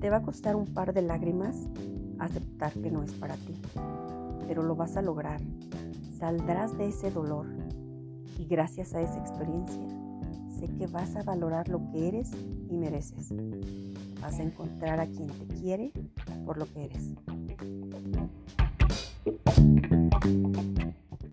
Te va a costar un par de lágrimas aceptar que no es para ti, pero lo vas a lograr. Saldrás de ese dolor y gracias a esa experiencia sé que vas a valorar lo que eres y mereces. Vas a encontrar a quien te quiere por lo que eres.